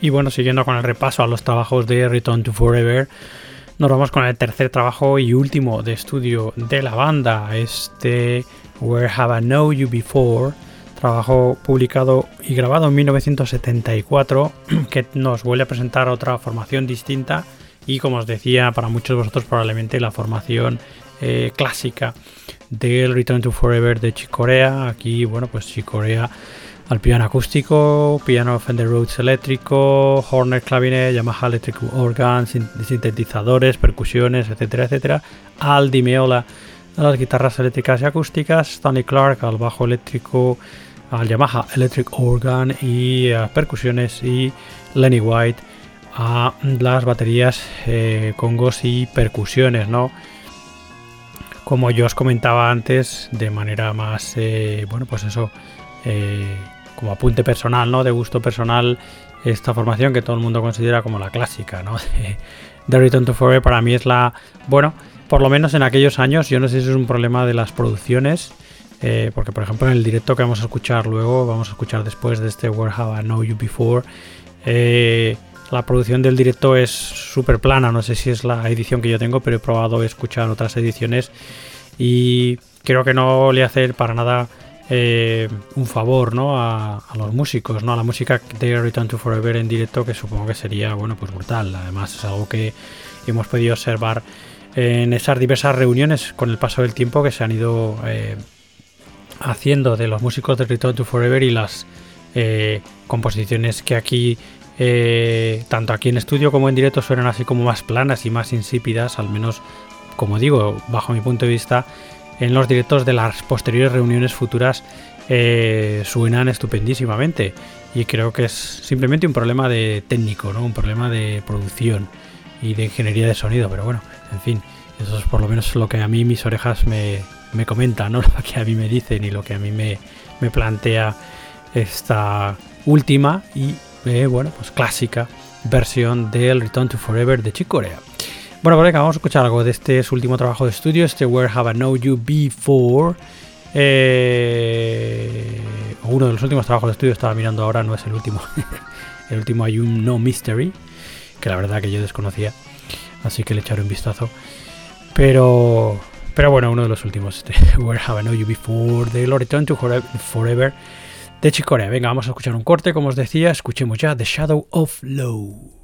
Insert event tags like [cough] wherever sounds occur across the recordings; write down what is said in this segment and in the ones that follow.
Y bueno, siguiendo con el repaso a los trabajos de Return to Forever, nos vamos con el tercer trabajo y último de estudio de la banda, este Where Have I Known You Before, trabajo publicado y grabado en 1974, [clears throat] que nos vuelve a presentar otra formación distinta y como os decía, para muchos de vosotros probablemente la formación eh, clásica del Return to Forever de Chicorea. Aquí, bueno, pues Chicorea al piano acústico, piano Fender Rhodes eléctrico, Horner clavinet, Yamaha Electric Organ, sintetizadores, percusiones, etcétera, etcétera. Al Meola a las guitarras eléctricas y acústicas, Stanley Clark al bajo eléctrico, al Yamaha Electric Organ y a percusiones y Lenny White a las baterías, eh, congos y percusiones, ¿no? Como yo os comentaba antes, de manera más, eh, bueno, pues eso, eh, como apunte personal, ¿no? De gusto personal, esta formación que todo el mundo considera como la clásica, ¿no? [laughs] De, Return to Forever para mí es la, bueno, por lo menos en aquellos años, yo no sé si es un problema de las producciones, eh, porque por ejemplo en el directo que vamos a escuchar luego, vamos a escuchar después de este Where Have I Know You Before, eh, la producción del directo es súper plana, no sé si es la edición que yo tengo, pero he probado escuchar otras ediciones y creo que no le hace para nada eh, un favor ¿no? A, los músicos, ¿no? a la música de Return to Forever en directo, que supongo que sería bueno, pues brutal. Además, es algo que hemos podido observar en esas diversas reuniones con el paso del tiempo que se han ido eh, haciendo de los músicos de Return to Forever y las eh, composiciones que aquí, tanto aquí en estudio como en directo, suenan así como más planas y más insípidas, al menos, como digo, bajo mi punto de vista en los directos de las posteriores reuniones futuras eh, suenan estupendísimamente. Y creo que es simplemente un problema de técnico, ¿no? Un problema de producción y de ingeniería de sonido. Pero bueno, en fin, eso es por lo menos lo que a mí mis orejas me, comentan, ¿no? [laughs] Lo que a mí me dicen y lo que a mí me, plantea esta última y, eh, bueno, pues clásica versión del Return to Forever de Chick Corea. Bueno, por acá vamos a escuchar algo de este su último trabajo de estudio, este Where Have I Known You Before. Eh, uno de los últimos trabajos de estudio, estaba mirando ahora, no es el último. [laughs] el último hay un No Mystery, que la verdad que yo desconocía, así que le echaré un vistazo. Pero, pero bueno, uno de los últimos, este, [laughs] Where Have I Known You Before, de Return to Forever de Chicorea. Venga, vamos a escuchar un corte, como os decía, escuchemos ya The Shadow of Low.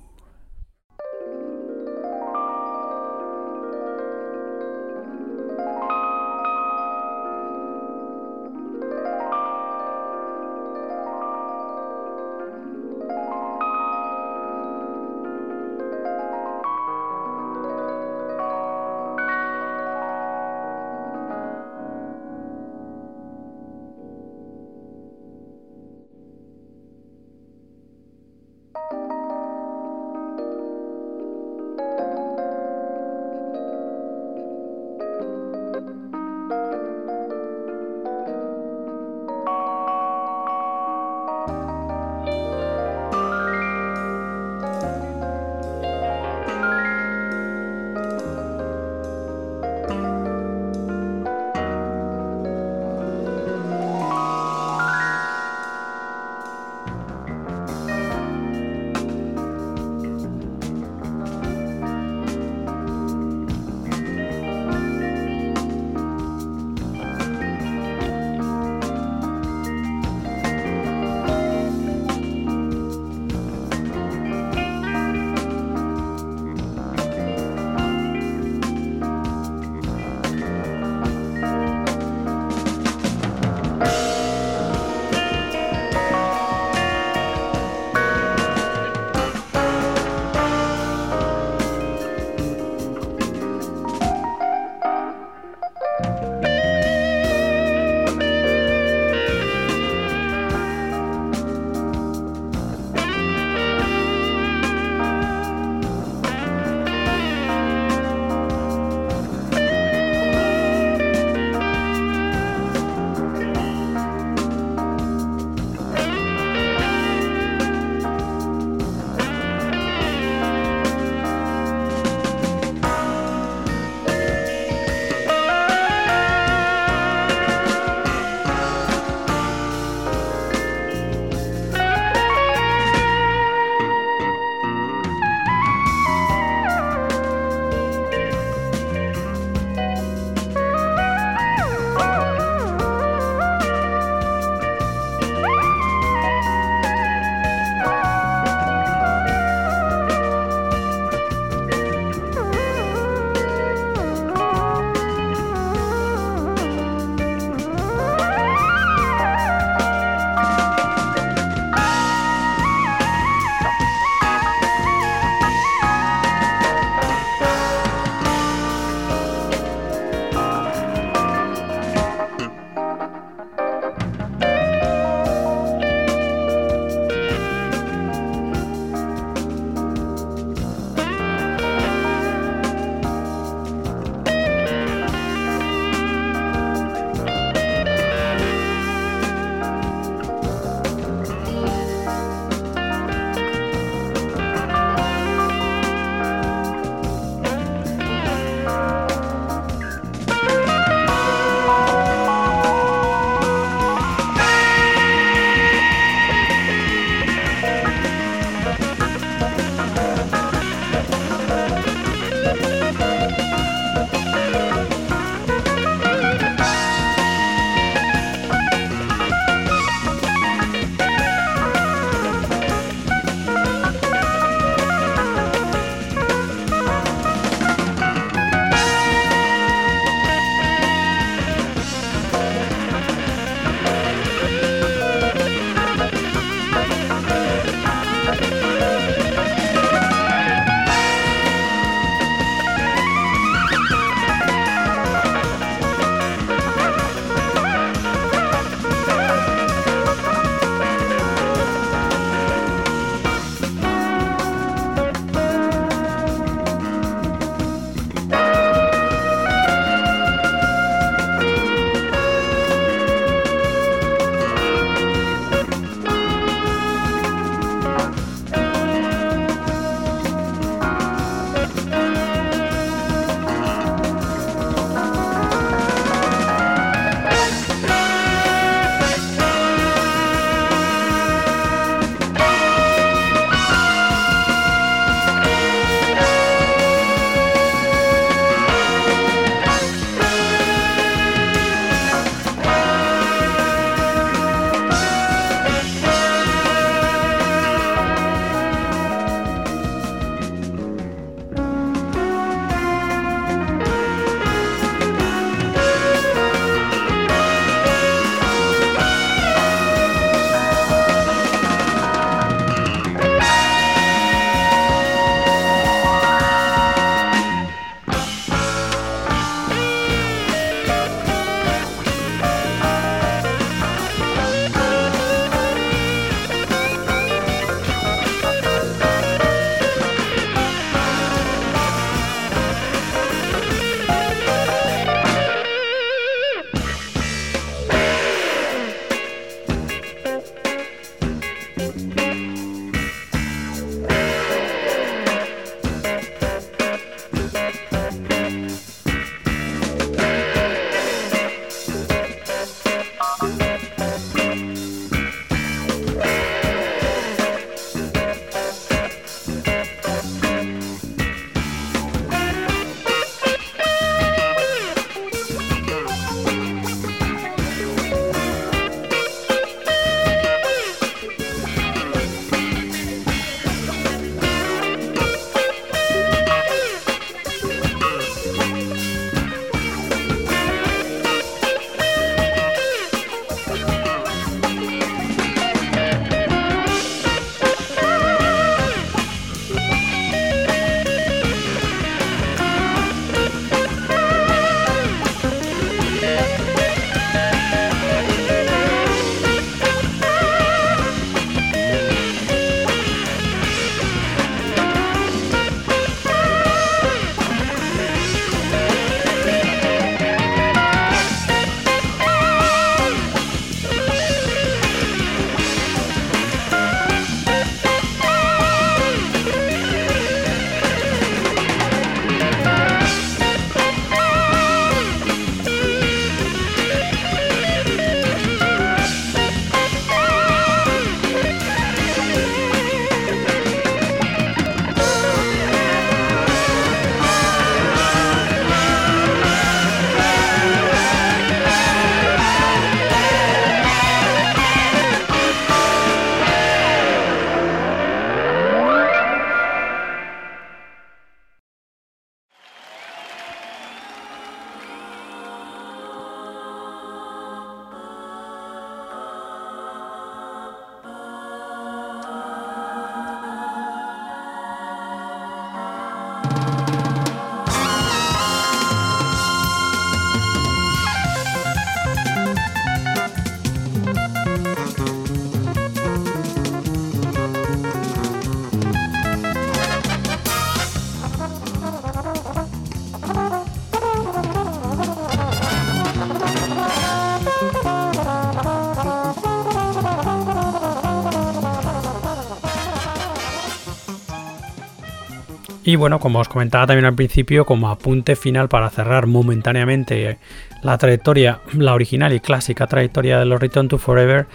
Y bueno, como os comentaba también al principio, como apunte final para cerrar momentáneamente la trayectoria, la original y clásica trayectoria de los Return to Forever,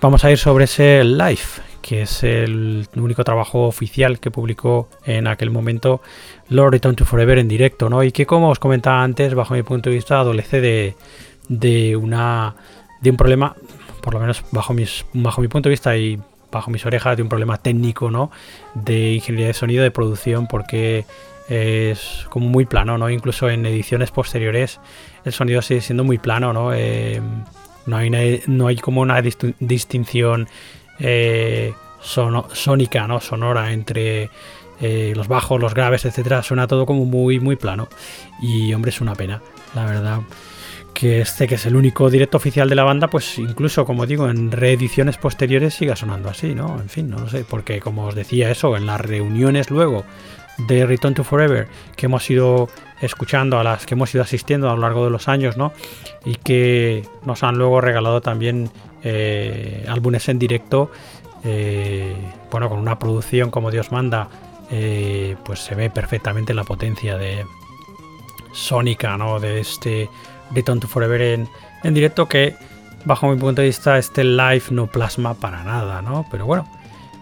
vamos a ir sobre ese Live, que es el único trabajo oficial que publicó en aquel momento los Return to Forever en directo, ¿no? Y que como os comentaba antes, bajo mi punto de vista, adolece de, de una de un problema, por lo menos bajo bajo mi punto de vista y bajo mis orejas de un problema técnico, ¿no? De ingeniería de sonido, de producción, porque es como muy plano, ¿no? Incluso en ediciones posteriores el sonido sigue siendo muy plano, ¿no? Eh, no, hay no hay como una distinción eh, sónica, ¿no? Sonora entre eh, los bajos, los graves, etcétera. Suena todo como muy, muy plano. Y hombre, es una pena, la verdad que este que es el único directo oficial de la banda, pues incluso, como digo, en reediciones posteriores siga sonando así, ¿no? En fin, no lo sé, porque como os decía eso, en las reuniones luego de Return to Forever que hemos ido escuchando, a las que hemos ido asistiendo a lo largo de los años, ¿no? Y que nos han luego regalado también eh, álbumes en directo, eh, bueno, con una producción como Dios manda, eh, pues se ve perfectamente la potencia de sónica, ¿no? De este Return to Forever en, en directo que bajo mi punto de vista este live no plasma para nada, ¿no? Pero bueno,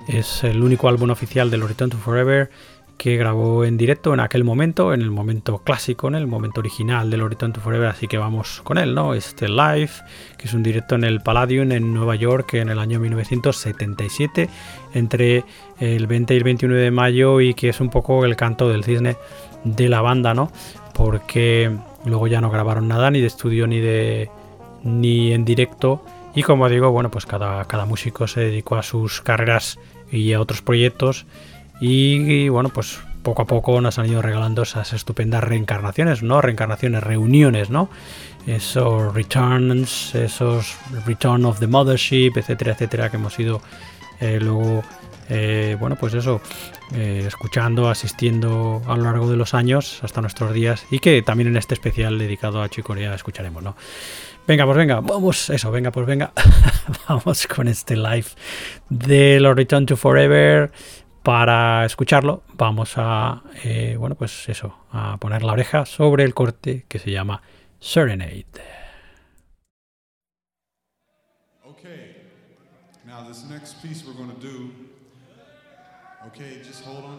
es el único álbum oficial de los Return to Forever que grabó en directo en aquel momento, en el momento clásico, en el momento original de los Return to Forever, así que vamos con él, ¿no? Este live, que es un directo en el Palladium en Nueva York en el año 1977, entre el 20 y el 21 de mayo, y que es un poco el canto del cisne de la banda, ¿no? Porque Luego ya no grabaron nada ni de estudio ni de ni en directo. Y como digo, bueno, pues cada, cada músico se dedicó a sus carreras y a otros proyectos. Y, bueno, pues poco a poco nos han ido regalando esas estupendas reencarnaciones, ¿no? Reencarnaciones, reuniones, ¿no? Esos returns, esos return of the mothership, etcétera, etcétera, que hemos ido eh, luego eh, bueno, pues eso, eh, escuchando, asistiendo a lo largo de los años hasta nuestros días y que también en este especial dedicado a Chicorea escucharemos, ¿no? Venga, pues venga, vamos, eso, venga, pues venga, [laughs] vamos con este live de los Return to Forever. Para escucharlo, vamos a, eh, bueno, pues eso, a poner la oreja sobre el corte que se llama Serenade.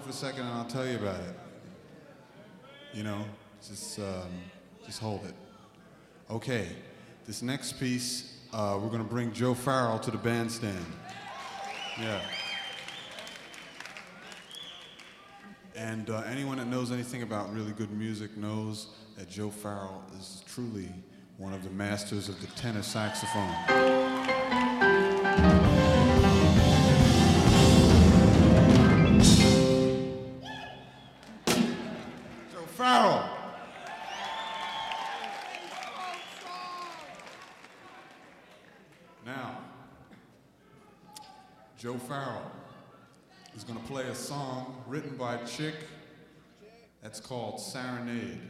For a second and I'll tell you about it. You know, just, um, just hold it. Okay, this next piece, uh, we're going to bring Joe Farrell to the bandstand. Yeah. And uh, anyone that knows anything about really good music knows that Joe Farrell is truly one of the masters of the tenor saxophone. Farrell. Now, Joe Farrell is going to play a song written by Chick that's called Serenade.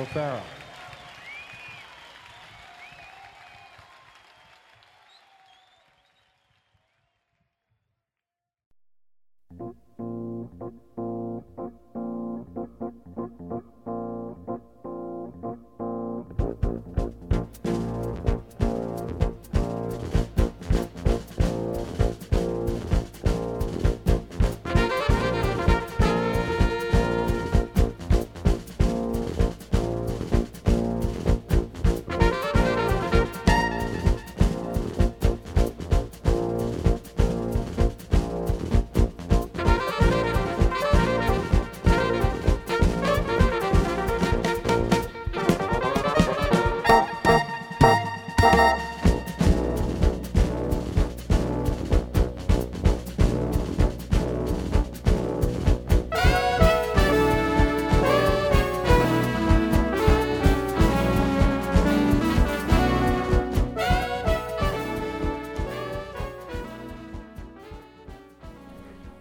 Will Farrell.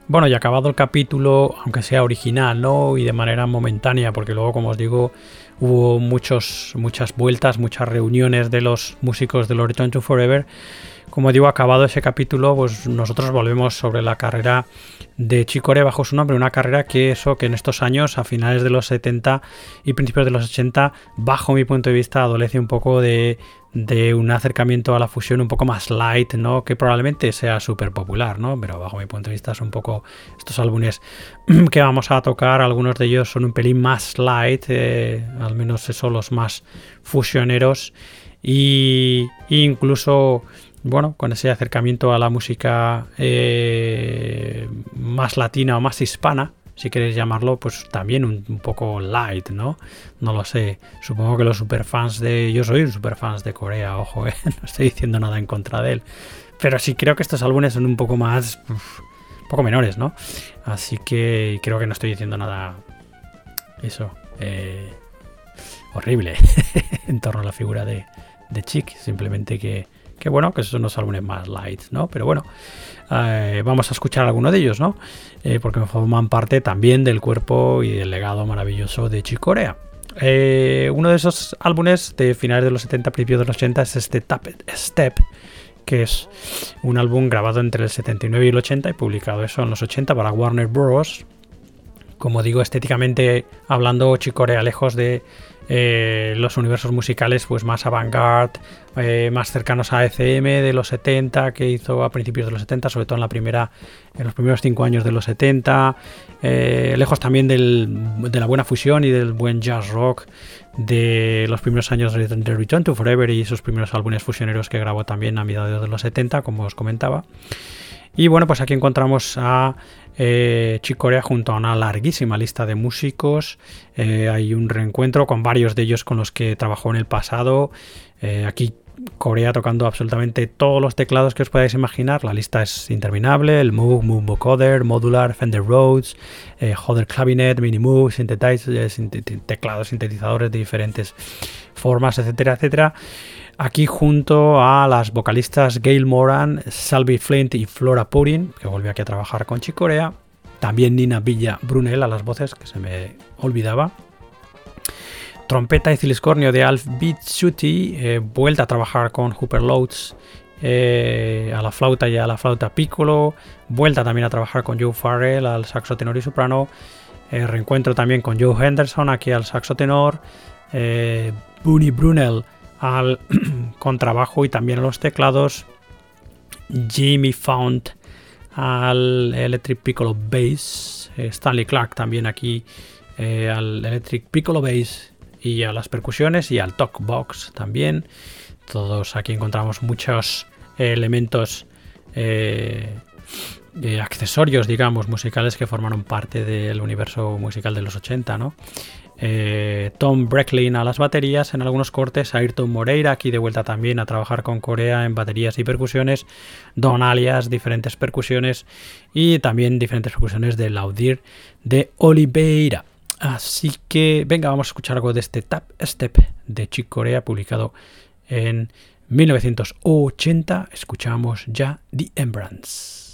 Bueno, y acabado el capítulo, aunque sea original, ¿no? Y de manera momentánea, porque luego, como os digo, hubo muchos, muchas vueltas, muchas reuniones de los músicos de Return to Forever. Como digo, acabado ese capítulo, pues nosotros volvemos sobre la carrera de Chicore bajo su nombre, una carrera que eso que en estos años, a finales de los 70 y principios de los 80, bajo mi punto de vista, adolece un poco de, un acercamiento a la fusión un poco más light, ¿no? Que probablemente sea súper popular, ¿no? Pero bajo mi punto de vista son un poco estos álbumes [clears throat] que vamos a tocar, algunos de ellos son un pelín más light, eh, al menos son los más fusioneros y, incluso bueno, con ese acercamiento a la música eh, más latina o más hispana, si queréis llamarlo, pues también un, poco light, ¿no? No lo sé. Supongo que los superfans de. Yo soy un superfans de Corea, ojo, [laughs] ¿eh? no estoy diciendo nada en contra de él. Pero sí creo que estos álbumes son un poco más. un poco menores, ¿no? Así que creo que no estoy diciendo nada. Eso. Eh, horrible [laughs] en torno a la figura de, de Chick. Simplemente que que bueno, que son los álbumes más light, ¿no? Pero bueno, eh, vamos a escuchar alguno de ellos, ¿no? Eh, porque forman parte también del cuerpo y del legado maravilloso de Chicorea. Eh, uno de esos álbumes de finales de los 70, principios de los 80 es este Step, que es un álbum grabado entre el 79 y el 80 y publicado eso en los 80 para Warner Bros. Como digo, estéticamente hablando, Chicorea lejos de eh, los universos musicales pues más avant-garde, eh, más cercanos a ECM de los 70 que hizo a principios de los 70, sobre todo en la primera, en los primeros cinco años de los 70, eh, lejos también de la buena fusión y del buen jazz rock de los primeros años de Return to Forever y sus primeros álbumes fusioneros que grabó también a mediados de los 70, como os comentaba. Y bueno, pues aquí encontramos a eh, Chicorea junto a una larguísima lista de músicos. Eh, hay un reencuentro con varios de ellos con los que trabajó en el pasado. Eh, aquí Corea tocando absolutamente todos los teclados que os podáis imaginar. La lista es interminable. El Moog, Moog Vocoder, Modular, Fender Rhodes, eh, Holder Clavinet, Mini Moog, teclados sintetizadores de diferentes formas, etcétera, etcétera. Aquí junto a las vocalistas Gail Moran, Salvi Flint y Flora Purin, que volvió aquí a trabajar con Chicorea. También Nina Villa Brunel a las voces, que se me olvidaba. Trompeta y ciliscornio de Alf Bitsuti, eh, vuelta a trabajar con Hooper Loads eh, a la flauta y a la flauta piccolo. Vuelta también a trabajar con Joe Farrell al saxo tenor y soprano. Eh, reencuentro también con Joe Henderson aquí al saxo tenor. Bunny Brunel al [clears throat] contrabajo y también a los teclados. Jimmy Fount al Electric Piccolo Bass. Eh, Stanley Clark también aquí eh, al Electric Piccolo Bass y a las percusiones y al Talk Box también. Todos aquí encontramos muchos elementos eh, accesorios, digamos, musicales que formaron parte del universo musical de los 80, ¿no? Eh, Tom Brecklin a las baterías en algunos cortes, Ayrton Moreira aquí de vuelta también a trabajar con Corea en baterías y percusiones, Don Alias, diferentes percusiones y también diferentes percusiones de Laudir de Oliveira. Así que venga, vamos a escuchar algo de este Tap Step de Chick Corea publicado en 1980. Escuchamos ya The Embrance.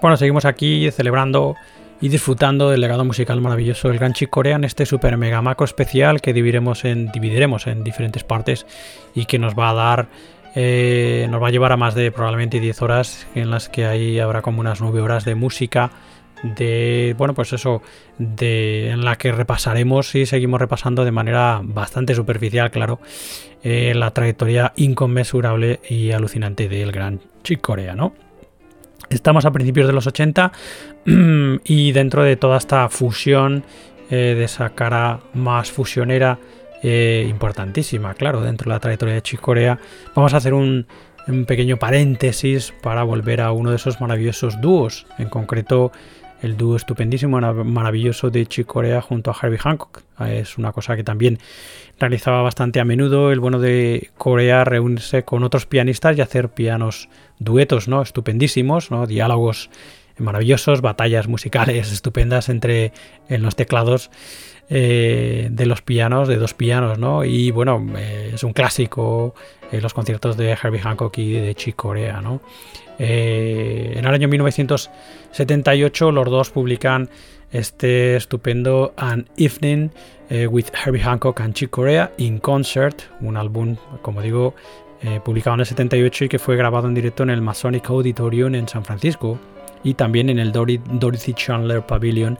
Bueno, seguimos aquí celebrando y disfrutando del legado musical maravilloso del Gran Chick Corea en este super mega macro especial que dividiremos en, dividiremos en diferentes partes y que nos va a dar eh, nos va a llevar a más de probablemente 10 horas en las que ahí habrá como unas 9 horas de música de bueno pues eso de en la que repasaremos y seguimos repasando de manera bastante superficial claro eh, la trayectoria inconmensurable y alucinante del gran Chick Corea no Estamos a principios de los 80 [clears throat] y dentro de toda esta fusión eh, de esa cara más fusionera eh, importantísima, claro, dentro de la trayectoria de Chicorea, vamos a hacer un, un, pequeño paréntesis para volver a uno de esos maravillosos dúos, en concreto el dúo estupendísimo, maravilloso de Chicorea junto a Herbie Hancock. Es una cosa que también realizaba bastante a menudo el bueno de Corea reunirse con otros pianistas y hacer pianos duetos, ¿no? Estupendísimos, ¿no? Diálogos maravillosos, batallas musicales estupendas entre en los teclados eh, de los pianos, de dos pianos, ¿no? Y bueno, eh, es un clásico en los conciertos de Herbie Hancock y de Chick Corea, ¿no? Eh, en el año 1978 los dos publican este estupendo An Evening eh, with Herbie Hancock and Chick Corea in Concert, un álbum, como digo, eh, publicado en el 78 y que fue grabado en directo en el Masonic Auditorium en San Francisco y también en el Dorothy Chandler Pavilion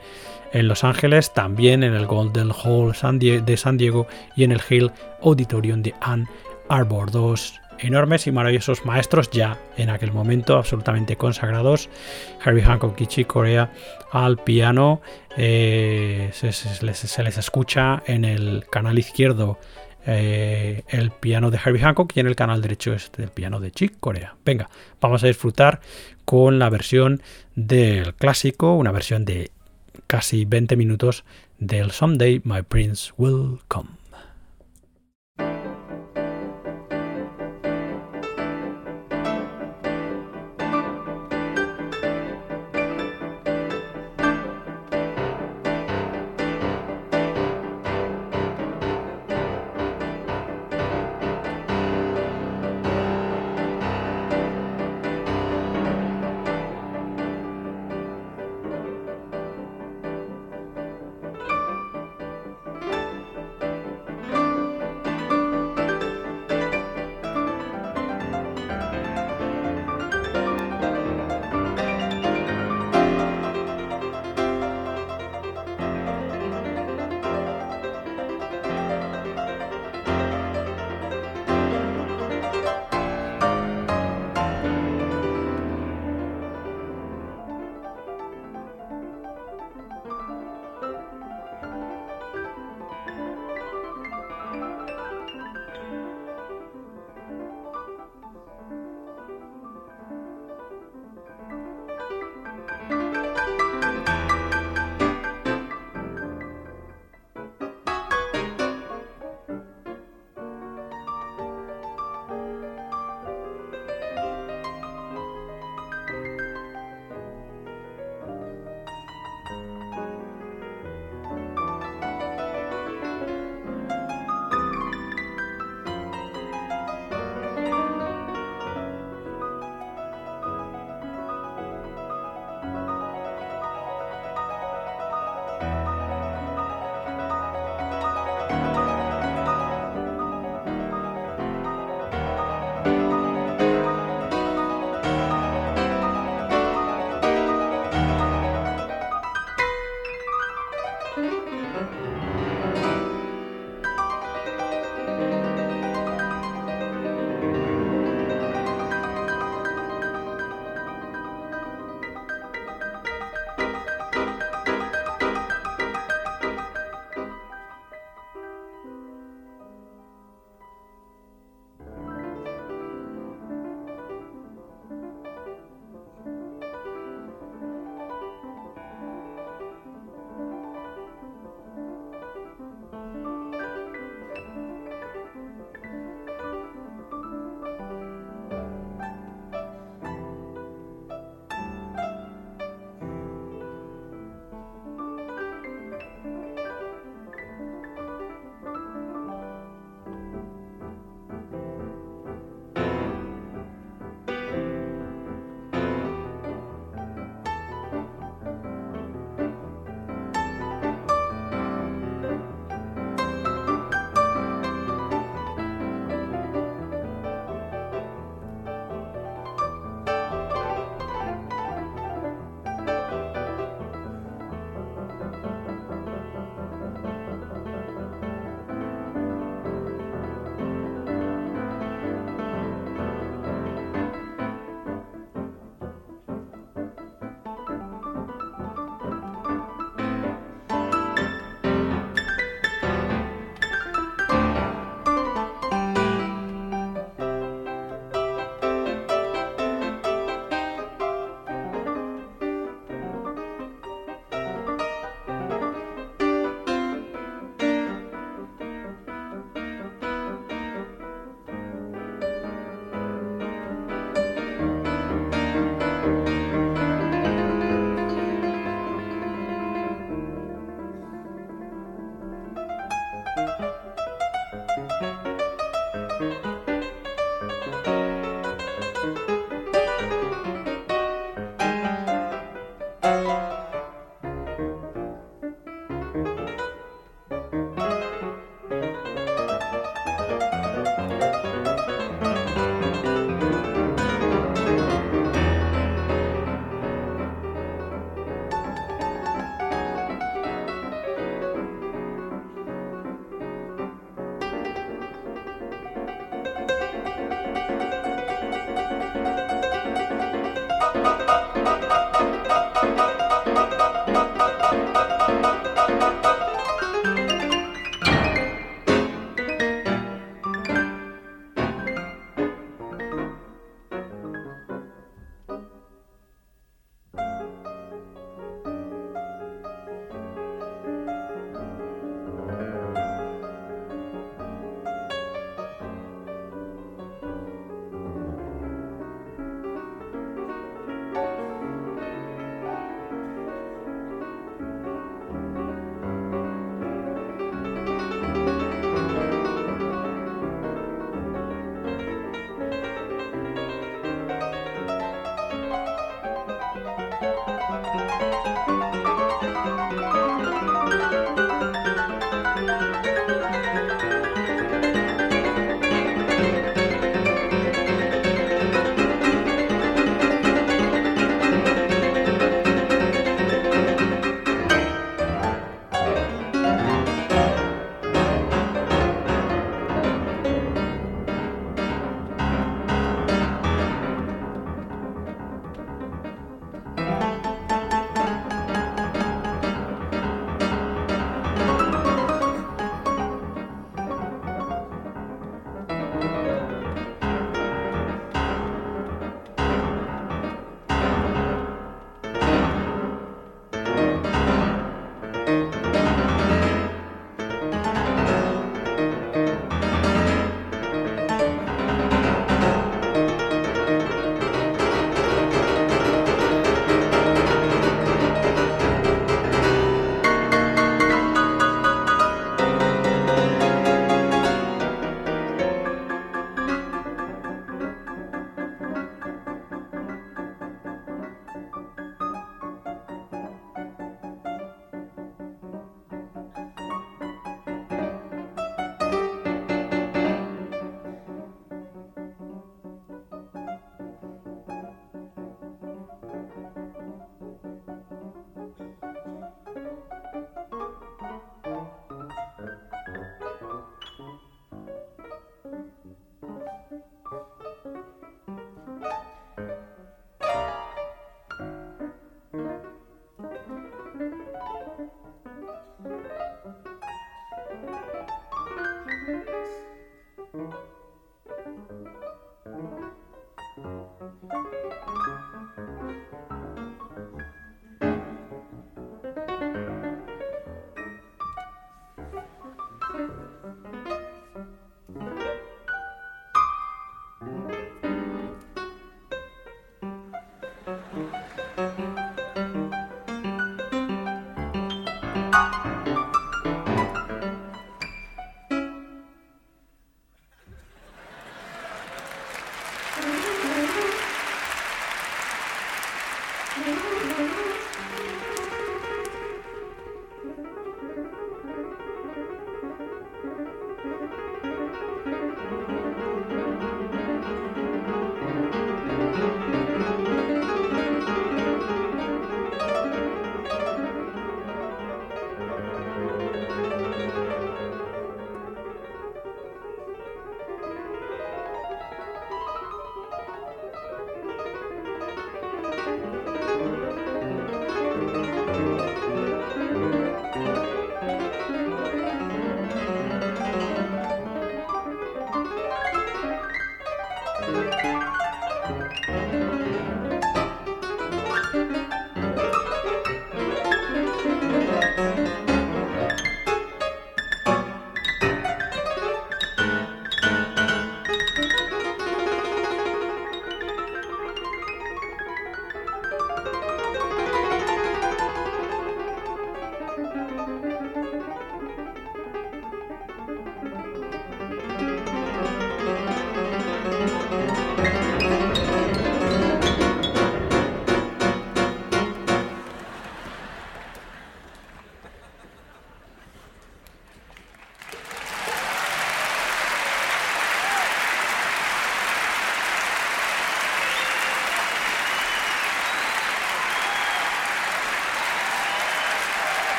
en Los Ángeles, también en el Golden Hall de San Diego y en el Hill Auditorium de Ann Arbor. Dos enormes y maravillosos maestros ya en aquel momento absolutamente consagrados. Herbie Hancock y Chick Corea al piano. Eh, se, les, escucha en el canal izquierdo eh, el piano de Herbie Hancock y en el canal derecho es el piano de Chick Corea. Venga, vamos a disfrutar con la versión del clásico, una versión de casi 20 minutos del Someday My Prince Will Come.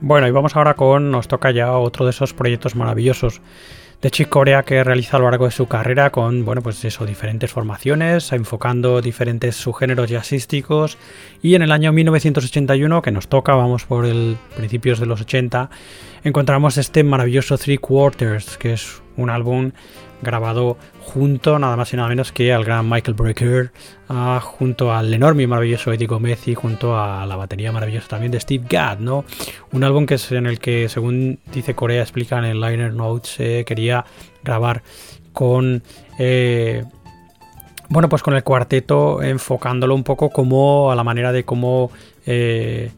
Bueno, y vamos ahora con, nos toca ya otro de esos proyectos maravillosos de Chick Corea que realiza a lo largo de su carrera con, bueno, pues eso, diferentes formaciones, enfocando diferentes subgéneros jazzísticos. Y en el año 1981, que nos toca, vamos por el principios de los 80, encontramos este maravilloso Three Quarters, que es un álbum grabado junto nada más y nada menos que al gran Michael Brecker, ah, junto al enorme y maravilloso Eddie Gomez y junto a la batería maravillosa también de Steve Gadd, ¿no? Un álbum que en el que, según dice Corea, explica en el liner notes, eh, quería grabar con... Eh, bueno, pues con el cuarteto enfocándolo un poco como a la manera de cómo eh,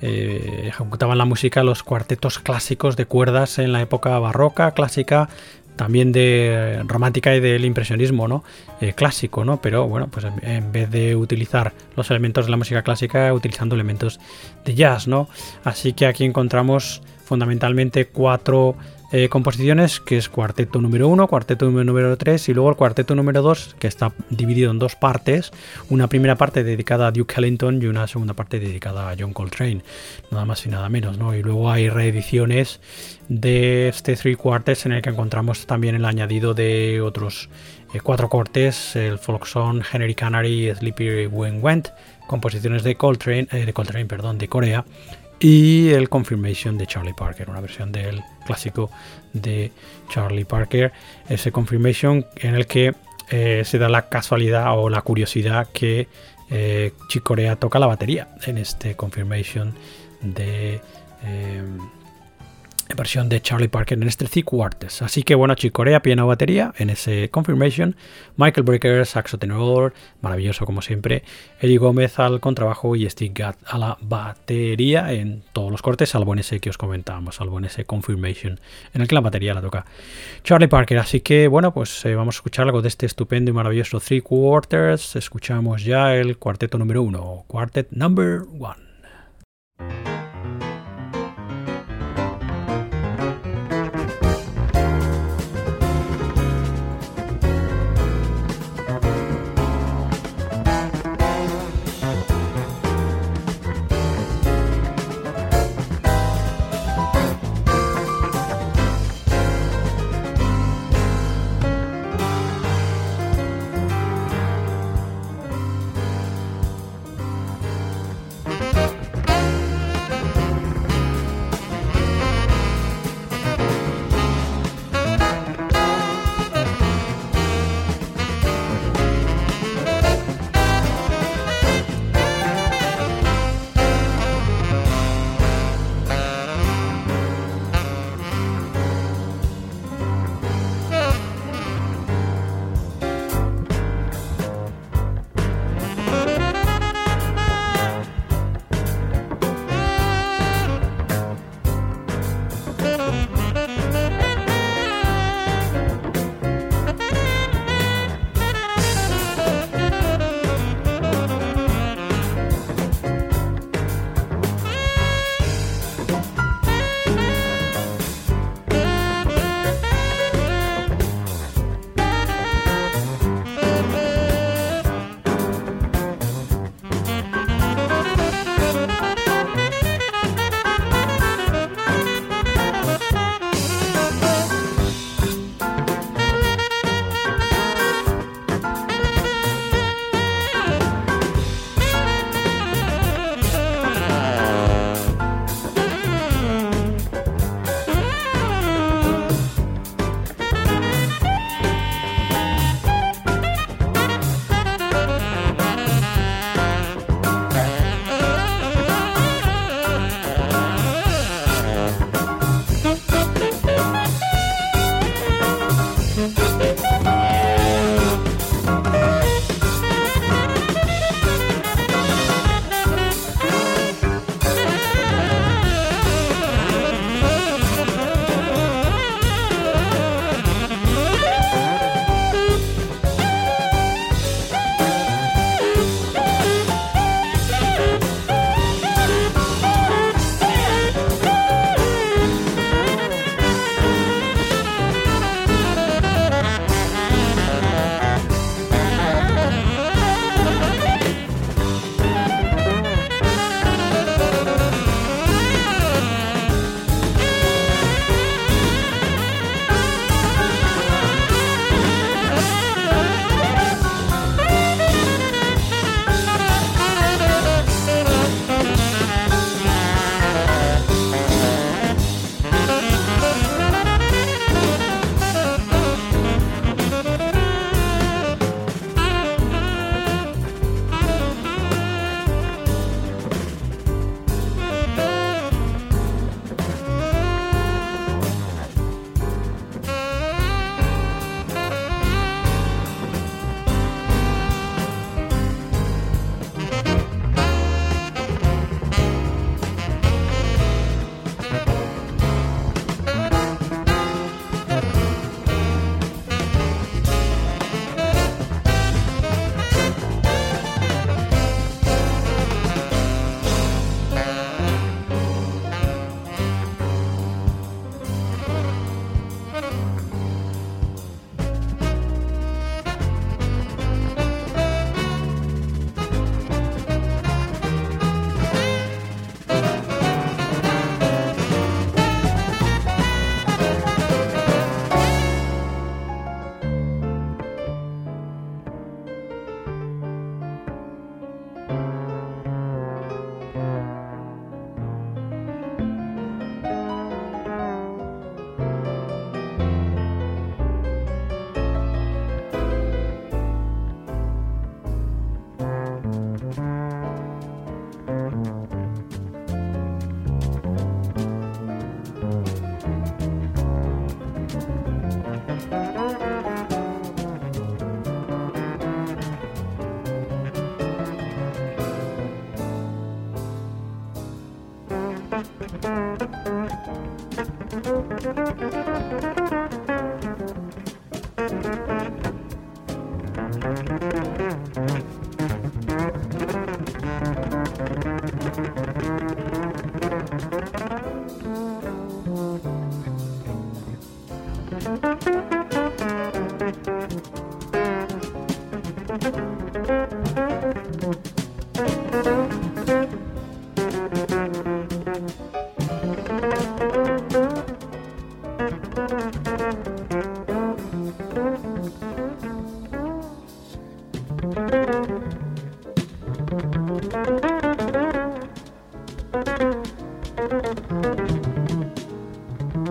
ejecutaban la música los cuartetos clásicos de cuerdas en la época barroca, clásica, también de romántica y del impresionismo, ¿no? Eh, clásico, ¿no? Pero bueno, pues en, vez de utilizar los elementos de la música clásica, utilizando elementos de jazz, ¿no? Así que aquí encontramos fundamentalmente cuatro eh, composiciones, que es cuarteto número 1, cuarteto número 3 y luego el cuarteto número 2, que está dividido en dos partes, una primera parte dedicada a Duke Ellington y una segunda parte dedicada a John Coltrane, nada más y nada menos, ¿no? Y luego hay reediciones de este Three Quartets en el que encontramos también el añadido de otros eh, cuatro cortes, el folk song Henry Canary, Sleepy When Went, composiciones de Coltrane, eh, de Coltrane, perdón, de Corea, y el Confirmation de Charlie Parker, una versión del clásico de Charlie Parker, ese Confirmation en el que eh, se da la casualidad o la curiosidad que eh, Chick Corea toca la batería en este Confirmation de eh, versión de Charlie Parker en este Quarters. Así que bueno, Chicorea, piano, batería en ese Confirmation. Michael Brecker, saxo tenor, maravilloso como siempre. Eddie Gómez al contrabajo y Steve Gadd a la batería en todos los cortes, salvo en ese que os comentábamos, salvo en ese Confirmation en el que la batería la toca Charlie Parker. Así que bueno, pues eh, vamos a escuchar algo de este estupendo y maravilloso Three Quarters. Escuchamos ya el cuarteto número uno, Quartet Number One.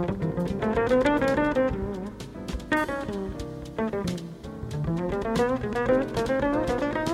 Thank you.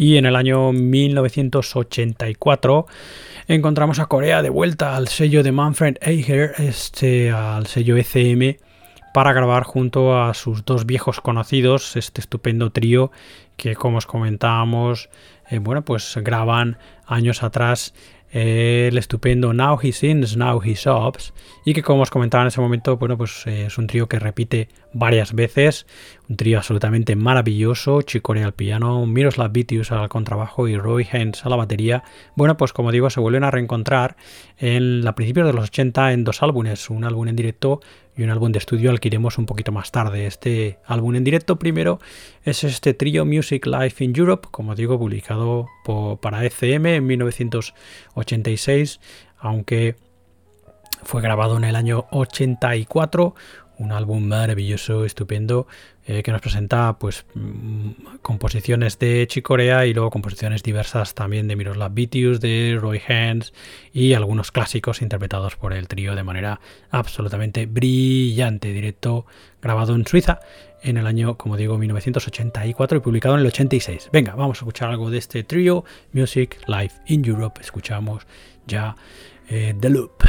Y en el año 1984 encontramos a Corea de vuelta al sello de Manfred Eicher, este, al sello ECM, para grabar junto a sus dos viejos conocidos, este estupendo trío que como os comentábamos, eh, bueno, pues graban años atrás el estupendo Now He Sings, Now He Sobs, y que como os comentaba en ese momento, bueno, pues eh, es un trío que repite varias veces, un trío absolutamente maravilloso, Chicorea al piano, Miroslav Vitius al contrabajo y Roy Hens a la batería. Bueno, pues como digo, se vuelven a reencontrar en la principios de los 80 en dos álbumes, un álbum en directo y un álbum de estudio al que iremos un poquito más tarde. Este álbum en directo primero es este trío Music Life in Europe, como digo, publicado para ECM en 1986, aunque fue grabado en el año 84, un álbum maravilloso, estupendo, eh, que nos presenta pues mm, composiciones de Chicorea y luego composiciones diversas también de Miroslav Vitius, de Roy Hans y algunos clásicos interpretados por el trío de manera absolutamente brillante, directo grabado en Suiza en el año, como digo, 1984 y publicado en el 86. Venga, vamos a escuchar algo de este trío Music Live in Europe. Escuchamos ya eh, The Loop.